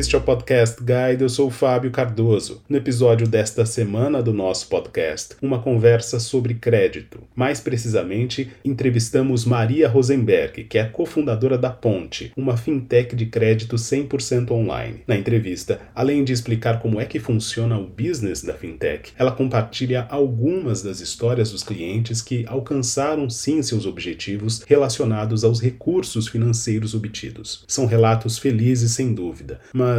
Este é o Podcast Guide, eu sou o Fábio Cardoso. No episódio desta semana do nosso podcast, uma conversa sobre crédito. Mais precisamente, entrevistamos Maria Rosenberg, que é cofundadora da Ponte, uma fintech de crédito 100% online. Na entrevista, além de explicar como é que funciona o business da fintech, ela compartilha algumas das histórias dos clientes que alcançaram sim seus objetivos relacionados aos recursos financeiros obtidos. São relatos felizes sem dúvida, mas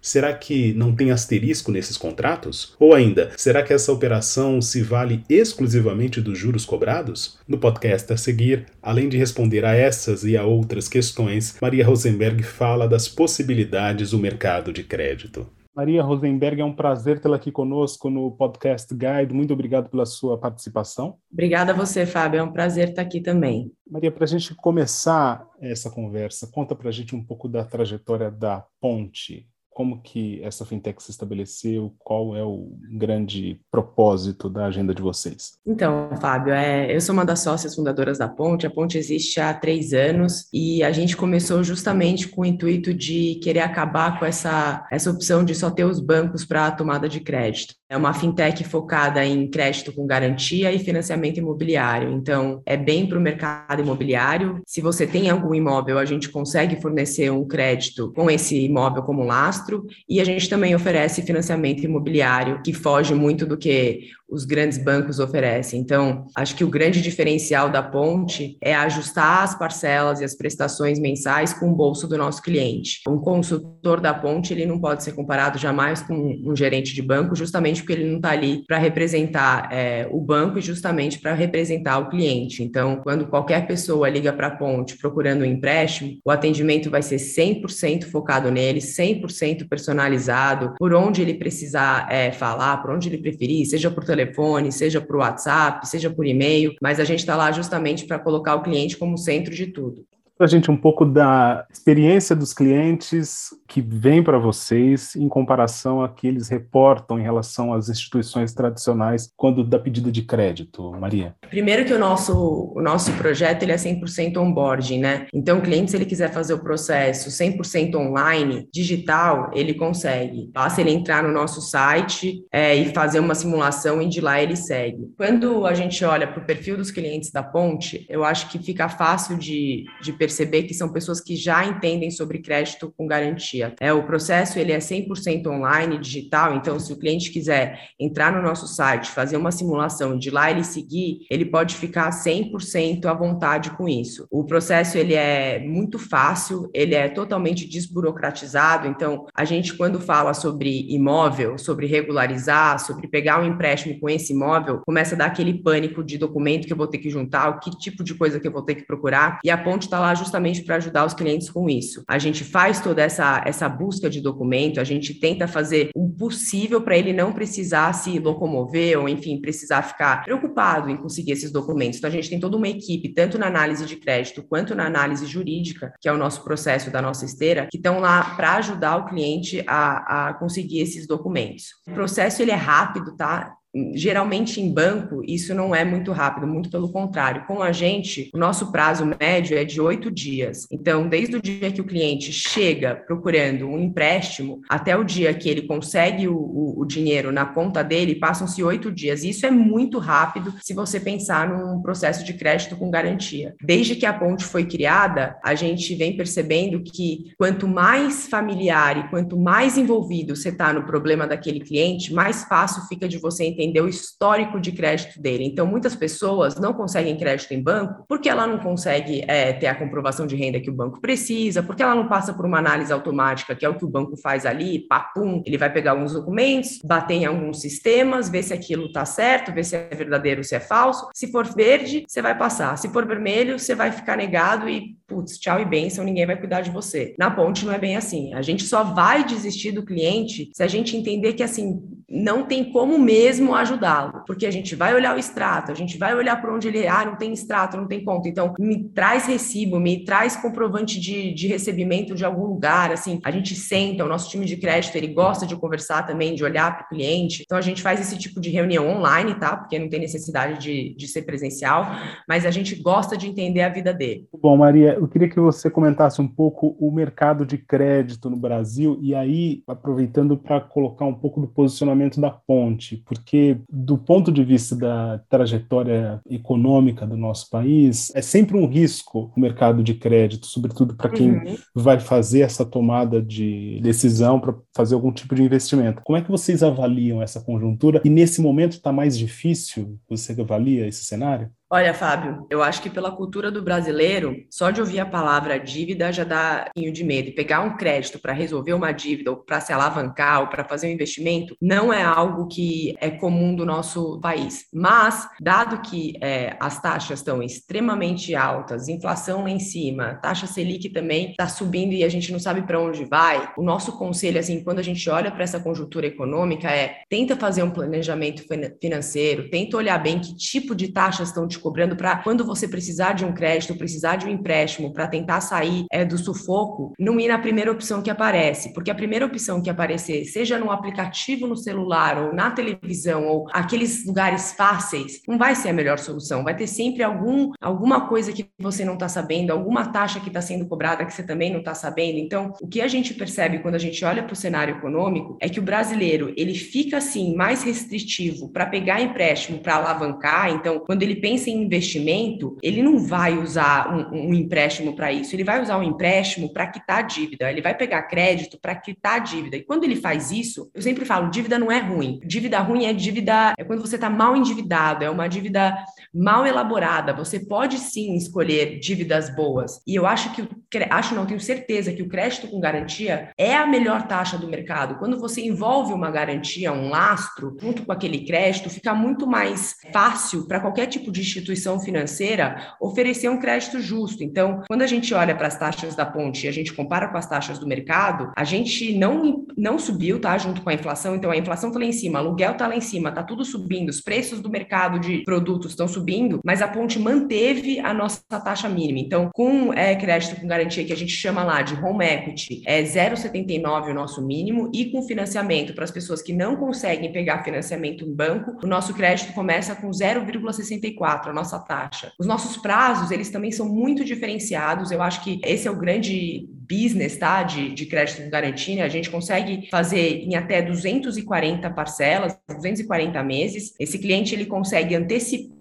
será que não tem asterisco nesses contratos? Ou ainda, será que essa operação se vale exclusivamente dos juros cobrados? No podcast a seguir, além de responder a essas e a outras questões, Maria Rosenberg fala das possibilidades do mercado de crédito. Maria Rosenberg, é um prazer tê-la aqui conosco no Podcast Guide. Muito obrigado pela sua participação. Obrigada a você, Fábio. É um prazer estar aqui também. Maria, para a gente começar essa conversa, conta para a gente um pouco da trajetória da Ponte como que essa fintech se estabeleceu, qual é o grande propósito da agenda de vocês? Então, Fábio, é, eu sou uma das sócias fundadoras da Ponte, a Ponte existe há três anos e a gente começou justamente com o intuito de querer acabar com essa, essa opção de só ter os bancos para a tomada de crédito. É uma fintech focada em crédito com garantia e financiamento imobiliário. Então, é bem para o mercado imobiliário. Se você tem algum imóvel, a gente consegue fornecer um crédito com esse imóvel como lastro. E a gente também oferece financiamento imobiliário, que foge muito do que os grandes bancos oferecem. Então, acho que o grande diferencial da Ponte é ajustar as parcelas e as prestações mensais com o bolso do nosso cliente. Um consultor da Ponte, ele não pode ser comparado jamais com um gerente de banco, justamente porque ele não está ali para representar é, o banco e justamente para representar o cliente. Então, quando qualquer pessoa liga para a Ponte procurando um empréstimo, o atendimento vai ser 100% focado nele, 100% personalizado, por onde ele precisar é, falar, por onde ele preferir, seja por telefone, telefone, seja por WhatsApp, seja por e-mail, mas a gente está lá justamente para colocar o cliente como centro de tudo para a gente um pouco da experiência dos clientes que vêm para vocês em comparação a que eles reportam em relação às instituições tradicionais quando dá pedida de crédito, Maria? Primeiro que o nosso, o nosso projeto ele é 100% onboarding, né? Então, o cliente, se ele quiser fazer o processo 100% online, digital, ele consegue. Basta ele entrar no nosso site é, e fazer uma simulação e de lá ele segue. Quando a gente olha para o perfil dos clientes da Ponte, eu acho que fica fácil de, de perceber perceber que são pessoas que já entendem sobre crédito com garantia. É, o processo ele é 100% online, digital, então se o cliente quiser entrar no nosso site, fazer uma simulação de lá ele seguir, ele pode ficar 100% à vontade com isso. O processo ele é muito fácil, ele é totalmente desburocratizado, então a gente quando fala sobre imóvel, sobre regularizar, sobre pegar um empréstimo com esse imóvel, começa a dar aquele pânico de documento que eu vou ter que juntar, o que tipo de coisa que eu vou ter que procurar, e a ponte está lá justamente para ajudar os clientes com isso. A gente faz toda essa, essa busca de documento, a gente tenta fazer o possível para ele não precisar se locomover ou, enfim, precisar ficar preocupado em conseguir esses documentos. Então, a gente tem toda uma equipe, tanto na análise de crédito quanto na análise jurídica, que é o nosso processo da nossa esteira, que estão lá para ajudar o cliente a, a conseguir esses documentos. O processo ele é rápido, tá? Geralmente em banco, isso não é muito rápido, muito pelo contrário. Com a gente, o nosso prazo médio é de oito dias. Então, desde o dia que o cliente chega procurando um empréstimo até o dia que ele consegue o, o, o dinheiro na conta dele, passam-se oito dias. Isso é muito rápido se você pensar num processo de crédito com garantia. Desde que a ponte foi criada, a gente vem percebendo que quanto mais familiar e quanto mais envolvido você está no problema daquele cliente, mais fácil fica de você entender entender o histórico de crédito dele. Então, muitas pessoas não conseguem crédito em banco porque ela não consegue é, ter a comprovação de renda que o banco precisa, porque ela não passa por uma análise automática, que é o que o banco faz ali, papum, ele vai pegar alguns documentos, bater em alguns sistemas, ver se aquilo está certo, ver se é verdadeiro, se é falso. Se for verde, você vai passar. Se for vermelho, você vai ficar negado e, putz, tchau e bênção, ninguém vai cuidar de você. Na ponte não é bem assim. A gente só vai desistir do cliente se a gente entender que, assim, não tem como mesmo ajudá-lo, porque a gente vai olhar o extrato, a gente vai olhar por onde ele, ah, não tem extrato, não tem conta, então me traz recibo, me traz comprovante de, de recebimento de algum lugar, assim, a gente senta, o nosso time de crédito, ele gosta de conversar também, de olhar para o cliente, então a gente faz esse tipo de reunião online, tá? Porque não tem necessidade de, de ser presencial, mas a gente gosta de entender a vida dele. Bom, Maria, eu queria que você comentasse um pouco o mercado de crédito no Brasil e aí, aproveitando para colocar um pouco do posicionamento da ponte, porque do ponto de vista da trajetória econômica do nosso país, é sempre um risco o mercado de crédito, sobretudo para quem uhum. vai fazer essa tomada de decisão para fazer algum tipo de investimento. Como é que vocês avaliam essa conjuntura? E nesse momento está mais difícil? Você avalia esse cenário? Olha, Fábio, eu acho que pela cultura do brasileiro, só de ouvir a palavra dívida já dá pouquinho de medo. E pegar um crédito para resolver uma dívida, ou para se alavancar, ou para fazer um investimento, não é algo que é comum do nosso país. Mas, dado que é, as taxas estão extremamente altas, inflação lá em cima, taxa Selic também está subindo e a gente não sabe para onde vai, o nosso conselho, assim, quando a gente olha para essa conjuntura econômica, é tenta fazer um planejamento financeiro, tenta olhar bem que tipo de taxas estão te cobrando para quando você precisar de um crédito, precisar de um empréstimo para tentar sair é, do sufoco, não ir na primeira opção que aparece, porque a primeira opção que aparecer, seja no aplicativo no celular ou na televisão ou aqueles lugares fáceis, não vai ser a melhor solução. Vai ter sempre algum alguma coisa que você não está sabendo, alguma taxa que está sendo cobrada que você também não está sabendo. Então, o que a gente percebe quando a gente olha para o cenário econômico é que o brasileiro ele fica assim mais restritivo para pegar empréstimo para alavancar. Então, quando ele pensa em investimento, ele não vai usar um, um empréstimo para isso, ele vai usar um empréstimo para quitar a dívida, ele vai pegar crédito para quitar a dívida. E quando ele faz isso, eu sempre falo, dívida não é ruim. Dívida ruim é dívida, é quando você está mal endividado, é uma dívida mal elaborada. Você pode sim escolher dívidas boas. E eu acho que, acho não, tenho certeza que o crédito com garantia é a melhor taxa do mercado. Quando você envolve uma garantia, um lastro, junto com aquele crédito, fica muito mais fácil para qualquer tipo de instituição financeira oferecer um crédito justo. Então, quando a gente olha para as taxas da ponte e a gente compara com as taxas do mercado, a gente não, não subiu, tá? Junto com a inflação. Então, a inflação está lá em cima, aluguel está lá em cima, está tudo subindo, os preços do mercado de produtos estão subindo, mas a ponte manteve a nossa taxa mínima. Então, com é, crédito com garantia que a gente chama lá de home equity, é 0,79 o nosso mínimo, e com financiamento para as pessoas que não conseguem pegar financiamento em banco, o nosso crédito começa com 0,64 a nossa taxa. Os nossos prazos, eles também são muito diferenciados. Eu acho que esse é o grande business, tá? De, de crédito com garantia, a gente consegue fazer em até 240 parcelas, 240 meses. Esse cliente ele consegue antecipar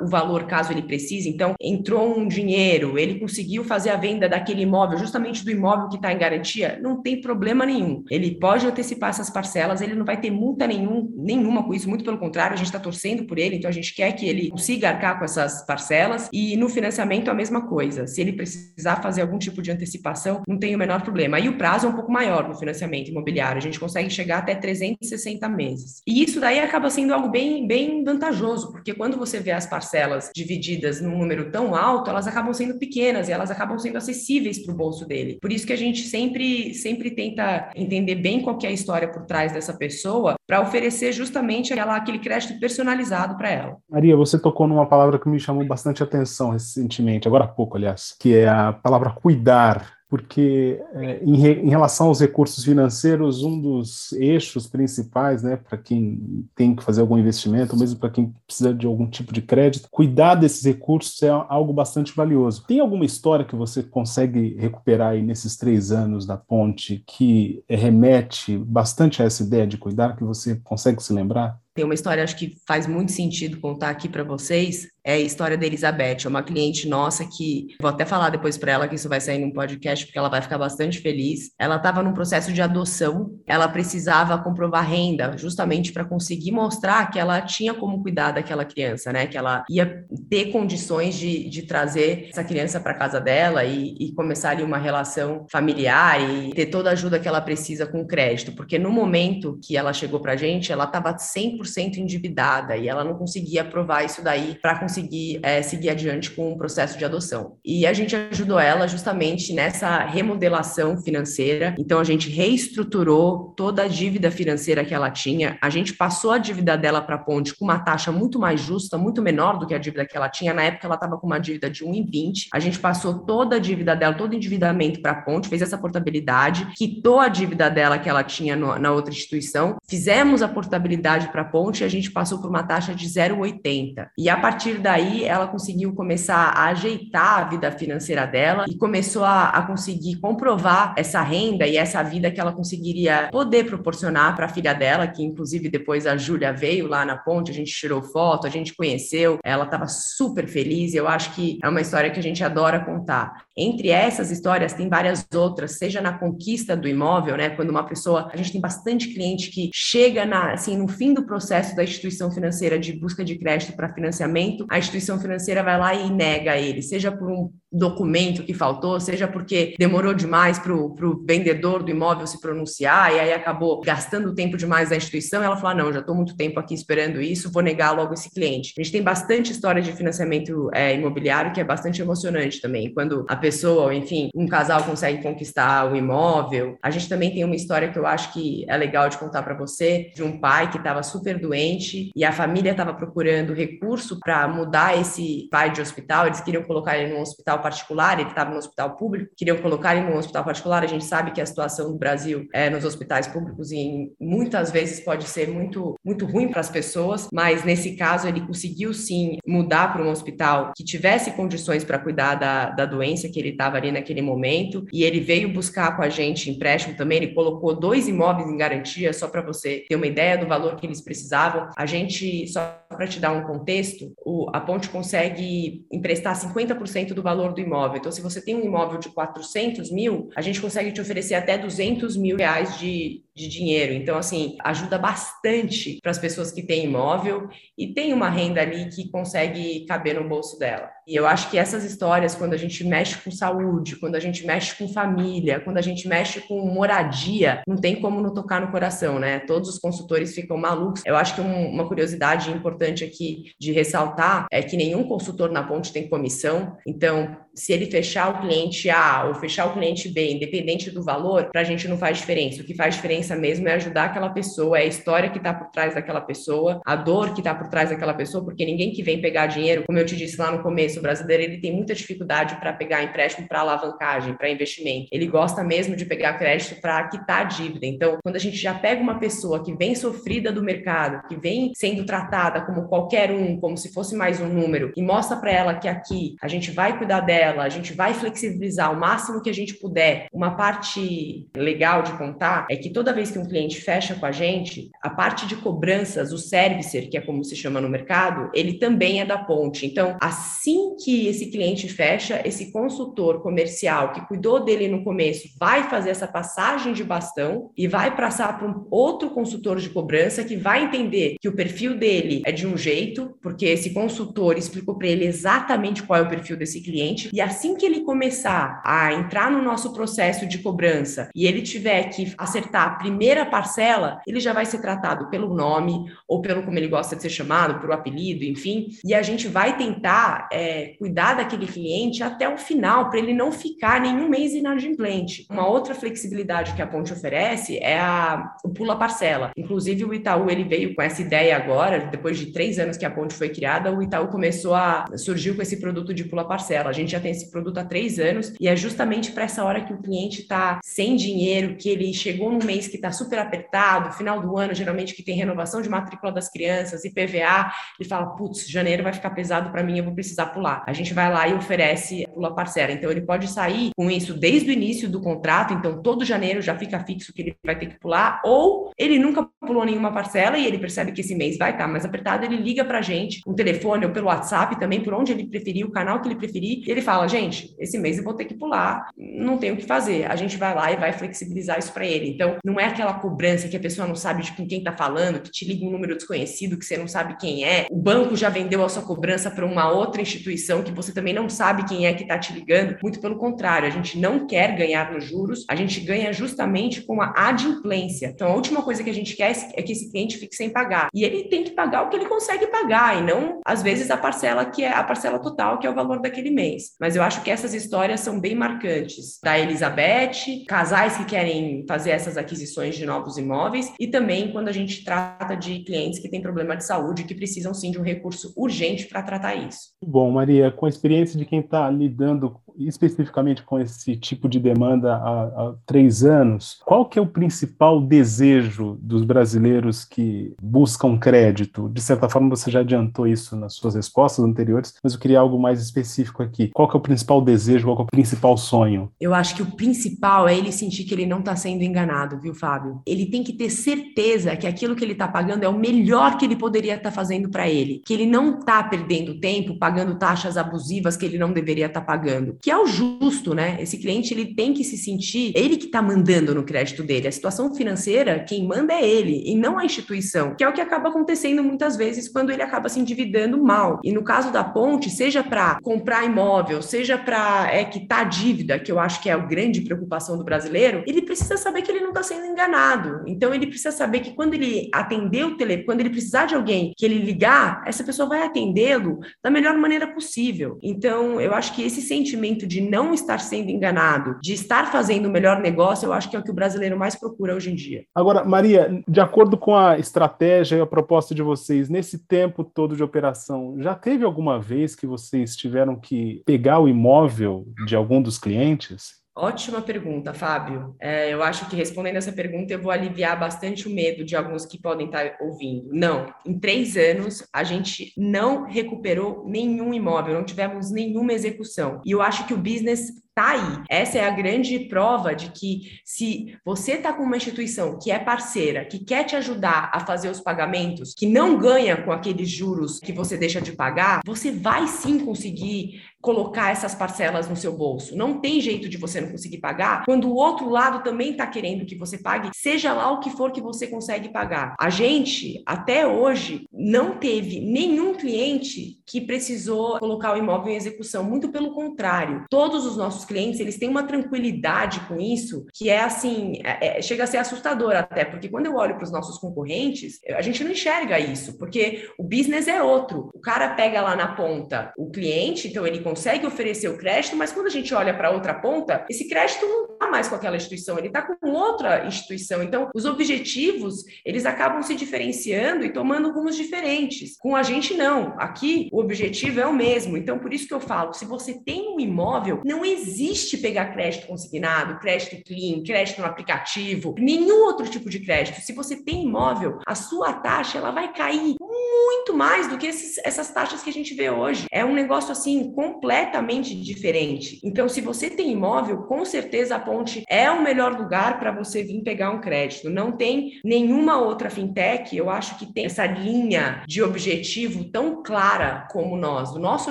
o valor caso ele precise. Então, entrou um dinheiro, ele conseguiu fazer a venda daquele imóvel, justamente do imóvel que está em garantia, não tem problema nenhum. Ele pode antecipar essas parcelas, ele não vai ter multa nenhum, nenhuma com isso, muito pelo contrário, a gente está torcendo por ele, então a gente quer que ele consiga arcar com essas parcelas. E no financiamento, a mesma coisa. Se ele precisar fazer algum tipo de antecipação, não tem o menor problema. E o prazo é um pouco maior no financiamento imobiliário, a gente consegue chegar até 360 meses. E isso daí acaba sendo algo bem, bem vantajoso, porque quando você vê as parcelas divididas num número tão alto, elas acabam sendo pequenas e elas acabam sendo acessíveis para o bolso dele. Por isso que a gente sempre, sempre tenta entender bem qual é a história por trás dessa pessoa para oferecer justamente aquela, aquele crédito personalizado para ela. Maria, você tocou numa palavra que me chamou bastante atenção recentemente, agora há pouco, aliás, que é a palavra cuidar porque é, em, re, em, relação aos recursos financeiros, um dos eixos principais, né, para quem tem que fazer algum investimento, ou mesmo para quem precisa de algum tipo de crédito, cuidar desses recursos é algo bastante valioso. Tem alguma história que você consegue recuperar aí nesses três anos da ponte que remete bastante a essa ideia de cuidar, que você consegue se lembrar? Tem uma história, acho que faz muito sentido contar aqui para vocês, é a história da Elizabeth, é uma cliente nossa que, vou até falar depois para ela que isso vai sair num podcast, porque ela vai ficar bastante feliz. Ela estava num processo de adoção, ela precisava comprovar renda, justamente para conseguir mostrar que ela tinha como cuidar daquela criança, né? Que ela ia ter condições de, de trazer essa criança para casa dela e, e começar ali uma relação familiar e ter toda a ajuda que ela precisa com crédito, porque no momento que ela chegou para a gente, ela estava 100% endividada e ela não conseguia provar isso daí para conseguir conseguir é, seguir adiante com o processo de adoção. E a gente ajudou ela justamente nessa remodelação financeira. Então, a gente reestruturou toda a dívida financeira que ela tinha. A gente passou a dívida dela para a Ponte com uma taxa muito mais justa, muito menor do que a dívida que ela tinha. Na época, ela estava com uma dívida de 1,20. A gente passou toda a dívida dela, todo o endividamento para a Ponte, fez essa portabilidade, quitou a dívida dela que ela tinha no, na outra instituição, fizemos a portabilidade para a Ponte e a gente passou por uma taxa de 0,80. E a partir daí, ela conseguiu começar a ajeitar a vida financeira dela e começou a, a conseguir comprovar essa renda e essa vida que ela conseguiria poder proporcionar para a filha dela, que inclusive depois a Júlia veio lá na ponte, a gente tirou foto, a gente conheceu, ela estava super feliz. Eu acho que é uma história que a gente adora contar. Entre essas histórias, tem várias outras, seja na conquista do imóvel, né? Quando uma pessoa, a gente tem bastante cliente que chega na, assim, no fim do processo da instituição financeira de busca de crédito para financiamento, a instituição financeira vai lá e nega ele, seja por um documento que faltou, seja porque demorou demais para o vendedor do imóvel se pronunciar e aí acabou gastando tempo demais da instituição, ela falou: ah, não, já estou muito tempo aqui esperando isso, vou negar logo esse cliente. A gente tem bastante história de financiamento é, imobiliário que é bastante emocionante também. Quando a pessoa, enfim, um casal consegue conquistar o imóvel. A gente também tem uma história que eu acho que é legal de contar para você, de um pai que estava super doente e a família estava procurando recurso para mudar esse pai de hospital, eles queriam colocar ele num hospital hospital particular, ele estava no hospital público, queriam colocar ele no hospital particular. A gente sabe que a situação do Brasil é nos hospitais públicos e muitas vezes pode ser muito, muito ruim para as pessoas, mas nesse caso ele conseguiu sim mudar para um hospital que tivesse condições para cuidar da, da doença que ele estava ali naquele momento e ele veio buscar com a gente empréstimo também. Ele colocou dois imóveis em garantia, só para você ter uma ideia do valor que eles precisavam. A gente, só para te dar um contexto, o, a Ponte consegue emprestar 50% do valor valor do imóvel. Então, se você tem um imóvel de 400 mil, a gente consegue te oferecer até 200 mil reais de, de dinheiro. Então, assim, ajuda bastante para as pessoas que têm imóvel e tem uma renda ali que consegue caber no bolso dela. E eu acho que essas histórias, quando a gente mexe com saúde, quando a gente mexe com família, quando a gente mexe com moradia, não tem como não tocar no coração, né? Todos os consultores ficam malucos. Eu acho que um, uma curiosidade importante aqui de ressaltar é que nenhum consultor na ponte tem comissão. Então, se ele fechar o cliente A ou fechar o cliente B, independente do valor, para a gente não faz diferença. O que faz diferença mesmo é ajudar aquela pessoa, é a história que está por trás daquela pessoa, a dor que está por trás daquela pessoa, porque ninguém que vem pegar dinheiro, como eu te disse lá no começo, o brasileiro ele tem muita dificuldade para pegar empréstimo para alavancagem, para investimento. Ele gosta mesmo de pegar crédito para quitar a dívida. Então, quando a gente já pega uma pessoa que vem sofrida do mercado, que vem sendo tratada como qualquer um, como se fosse mais um número, e mostra para ela que aqui a gente vai cuidar dela, a gente vai flexibilizar o máximo que a gente puder. Uma parte legal de contar é que toda vez que um cliente fecha com a gente, a parte de cobranças, o servicer, que é como se chama no mercado, ele também é da ponte. Então, assim que esse cliente fecha, esse consultor comercial que cuidou dele no começo vai fazer essa passagem de bastão e vai passar para um outro consultor de cobrança que vai entender que o perfil dele é de um jeito, porque esse consultor explicou para ele exatamente qual é o perfil desse cliente e assim que ele começar a entrar no nosso processo de cobrança e ele tiver que acertar primeira parcela, ele já vai ser tratado pelo nome ou pelo como ele gosta de ser chamado, por apelido, enfim, e a gente vai tentar é, cuidar daquele cliente até o final para ele não ficar nenhum mês inadimplente. Uma outra flexibilidade que a Ponte oferece é a, o pula parcela. Inclusive o Itaú ele veio com essa ideia agora, depois de três anos que a Ponte foi criada, o Itaú começou a surgiu com esse produto de pula parcela. A gente já tem esse produto há três anos e é justamente para essa hora que o cliente está sem dinheiro, que ele chegou num mês que está super apertado, final do ano, geralmente que tem renovação de matrícula das crianças, e PVA, ele fala, putz, janeiro vai ficar pesado para mim, eu vou precisar pular. A gente vai lá e oferece pula parcela. Então ele pode sair com isso desde o início do contrato, então todo janeiro já fica fixo que ele vai ter que pular, ou ele nunca pulou nenhuma parcela e ele percebe que esse mês vai estar tá mais apertado, ele liga para a gente, um telefone ou pelo WhatsApp também, por onde ele preferir, o canal que ele preferir, e ele fala, gente, esse mês eu vou ter que pular, não tem o que fazer. A gente vai lá e vai flexibilizar isso para ele. Então, não não é aquela cobrança que a pessoa não sabe de quem está falando, que te liga um número desconhecido que você não sabe quem é. O banco já vendeu a sua cobrança para uma outra instituição que você também não sabe quem é que está te ligando. Muito pelo contrário, a gente não quer ganhar nos juros, a gente ganha justamente com a adimplência. Então, a última coisa que a gente quer é que esse cliente fique sem pagar. E ele tem que pagar o que ele consegue pagar, e não, às vezes, a parcela que é a parcela total, que é o valor daquele mês. Mas eu acho que essas histórias são bem marcantes. Da Elizabeth, casais que querem fazer essas aquisições de novos imóveis, e também quando a gente trata de clientes que têm problema de saúde, que precisam sim de um recurso urgente para tratar isso. Bom, Maria, com a experiência de quem está lidando especificamente com esse tipo de demanda há, há, três anos, qual que é o principal desejo dos brasileiros que buscam crédito? De certa forma, você já adiantou isso nas suas respostas anteriores, mas eu queria algo mais específico aqui. Qual que é o principal desejo, qual que é o principal sonho? Eu acho que o principal é ele sentir que ele não está sendo enganado, viu, Fábio? Ele tem que ter certeza que aquilo que ele está pagando é o melhor que ele poderia estar tá fazendo para ele, que ele não está perdendo tempo pagando taxas abusivas que ele não deveria estar tá pagando, que é o justo, né? Esse cliente ele tem que se sentir ele que está mandando no crédito dele. A situação financeira, quem manda é ele e não a instituição, que é o que acaba acontecendo muitas vezes quando ele acaba se endividando mal. E no caso da ponte, seja para comprar imóvel, seja para é, quitar dívida, que eu acho que é a grande preocupação do brasileiro, ele precisa saber que ele não está sendo enganado. Então ele precisa saber que quando ele atender o telefone, quando ele precisar de alguém que ele ligar, essa pessoa vai atendê-lo da melhor maneira possível. Então eu acho que esse sentimento de não estar sendo enganado, de estar fazendo o melhor negócio, eu acho que é o que o brasileiro mais procura hoje em dia. Agora, Maria, de acordo com a estratégia e a proposta de vocês, nesse tempo todo de operação, já teve alguma vez que vocês tiveram que pegar o imóvel de algum dos clientes? Ótima pergunta, Fábio. É, eu acho que respondendo essa pergunta, eu vou aliviar bastante o medo de alguns que podem estar ouvindo. Não, em três anos, a gente não recuperou nenhum imóvel, não tivemos nenhuma execução. E eu acho que o business tá aí. Essa é a grande prova de que se você está com uma instituição que é parceira, que quer te ajudar a fazer os pagamentos, que não ganha com aqueles juros que você deixa de pagar, você vai sim conseguir colocar essas parcelas no seu bolso. Não tem jeito de você não conseguir pagar quando o outro lado também está querendo que você pague, seja lá o que for que você consegue pagar. A gente, até hoje, não teve nenhum cliente que precisou colocar o imóvel em execução. Muito pelo contrário, todos os nossos clientes eles têm uma tranquilidade com isso que é assim, é, é, chega a ser assustador até, porque quando eu olho para os nossos concorrentes, a gente não enxerga isso, porque o business é outro. O cara pega lá na ponta o cliente, então ele consegue oferecer o crédito, mas quando a gente olha para outra ponta, esse crédito não está mais com aquela instituição, ele está com outra instituição. Então, os objetivos, eles acabam se diferenciando e tomando rumos diferentes. Com a gente, não. Aqui, o objetivo é o mesmo. Então, por isso que eu falo, se você tem um imóvel, não existe pegar crédito consignado, crédito clean, crédito no aplicativo, nenhum outro tipo de crédito. Se você tem imóvel, a sua taxa, ela vai cair muito mais do que esses, essas taxas que a gente vê hoje. É um negócio, assim, completamente diferente. Então, se você tem imóvel, com certeza a Ponte é o melhor lugar para você vir pegar um crédito. Não tem nenhuma outra fintech, eu acho que tem essa linha de objetivo tão clara como nós. O nosso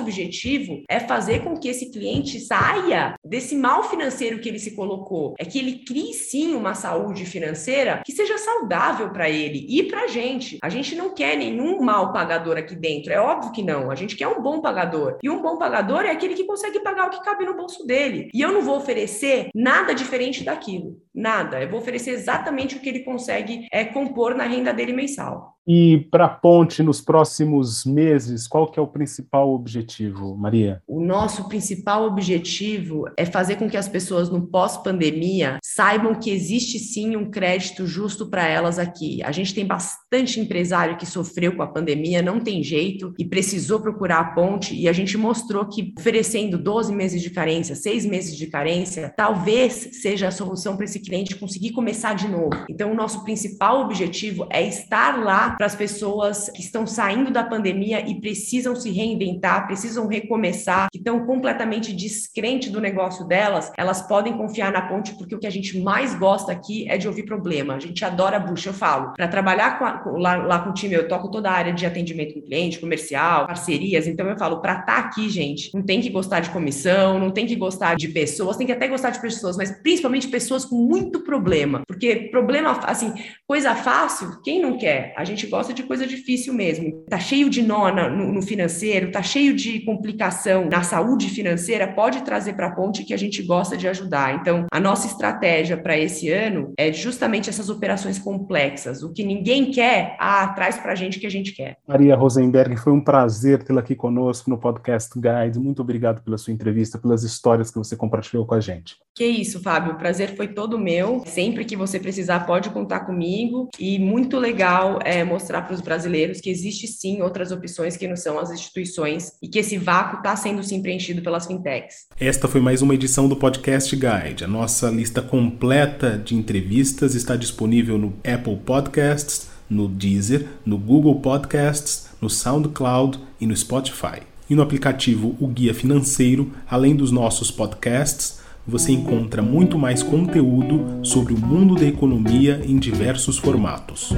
objetivo é fazer com que esse cliente saia desse mal financeiro que ele se colocou. É que ele crie sim uma saúde financeira que seja saudável para ele e para a gente. A gente não quer nenhum mal pagador aqui dentro. É óbvio que não. A gente quer um bom pagador. E um bom pagador é aquele que consegue pagar o que cabe no bolso dele. E eu não vou oferecer nada diferente daquilo. Nada. Eu vou oferecer exatamente o que ele consegue é, compor na renda dele mensal. E para a ponte nos próximos meses, qual que é o principal objetivo, Maria? O nosso principal objetivo é fazer com que as pessoas no pós-pandemia saibam que existe sim um crédito justo para elas aqui. A gente tem bastante empresário que sofreu com a pandemia, não tem jeito e precisou procurar a ponte e a gente mostrou que oferecendo 12 meses de carência, 6 meses de carência, talvez seja a solução para esse cliente conseguir começar de novo. Então, o nosso principal objetivo é estar lá para as pessoas que estão saindo da pandemia e precisam se reinventar, precisam recomeçar, que estão completamente descrentes do negócio delas, elas podem confiar na ponte, porque o que a gente mais gosta aqui é de ouvir problema. A gente adora bucha, eu falo. Para trabalhar com a, lá, lá, com o time, eu toco toda a área de atendimento com cliente, comercial, parcerias. Então eu falo, para estar tá aqui, gente, não tem que gostar de comissão, não tem que gostar de pessoas, tem que até gostar de pessoas, mas principalmente pessoas com muito problema. Porque problema, assim, coisa fácil, quem não quer? A gente gosta de coisa difícil mesmo. Tá cheio de nó no, no financeiro, tá cheio de complicação na saúde financeira, pode trazer para a ponte que a gente gosta de ajudar. Então, a nossa estratégia para esse ano é justamente essas operações complexas. O que ninguém quer, ah, traz para a gente o que a gente quer. Maria Rosenberg, foi um prazer tê-la aqui conosco no podcast Guide. Muito obrigado pela sua entrevista, pelas histórias que você compartilhou com a gente. Que isso, Fábio. O prazer foi todo meu. Sempre que você precisar, pode contar comigo. E muito legal é, mostrar para os brasileiros que existe sim outras opções que não são as instituições e que esse vácuo está sendo sim preenchido pelas fintechs. Esta foi mais uma edição do Podcast Guide. A nossa lista completa de entrevistas está disponível no Apple Podcasts, no Deezer, no Google Podcasts, no SoundCloud e no Spotify. E no aplicativo O Guia Financeiro, além dos nossos podcasts, você encontra muito mais conteúdo sobre o mundo da economia em diversos formatos.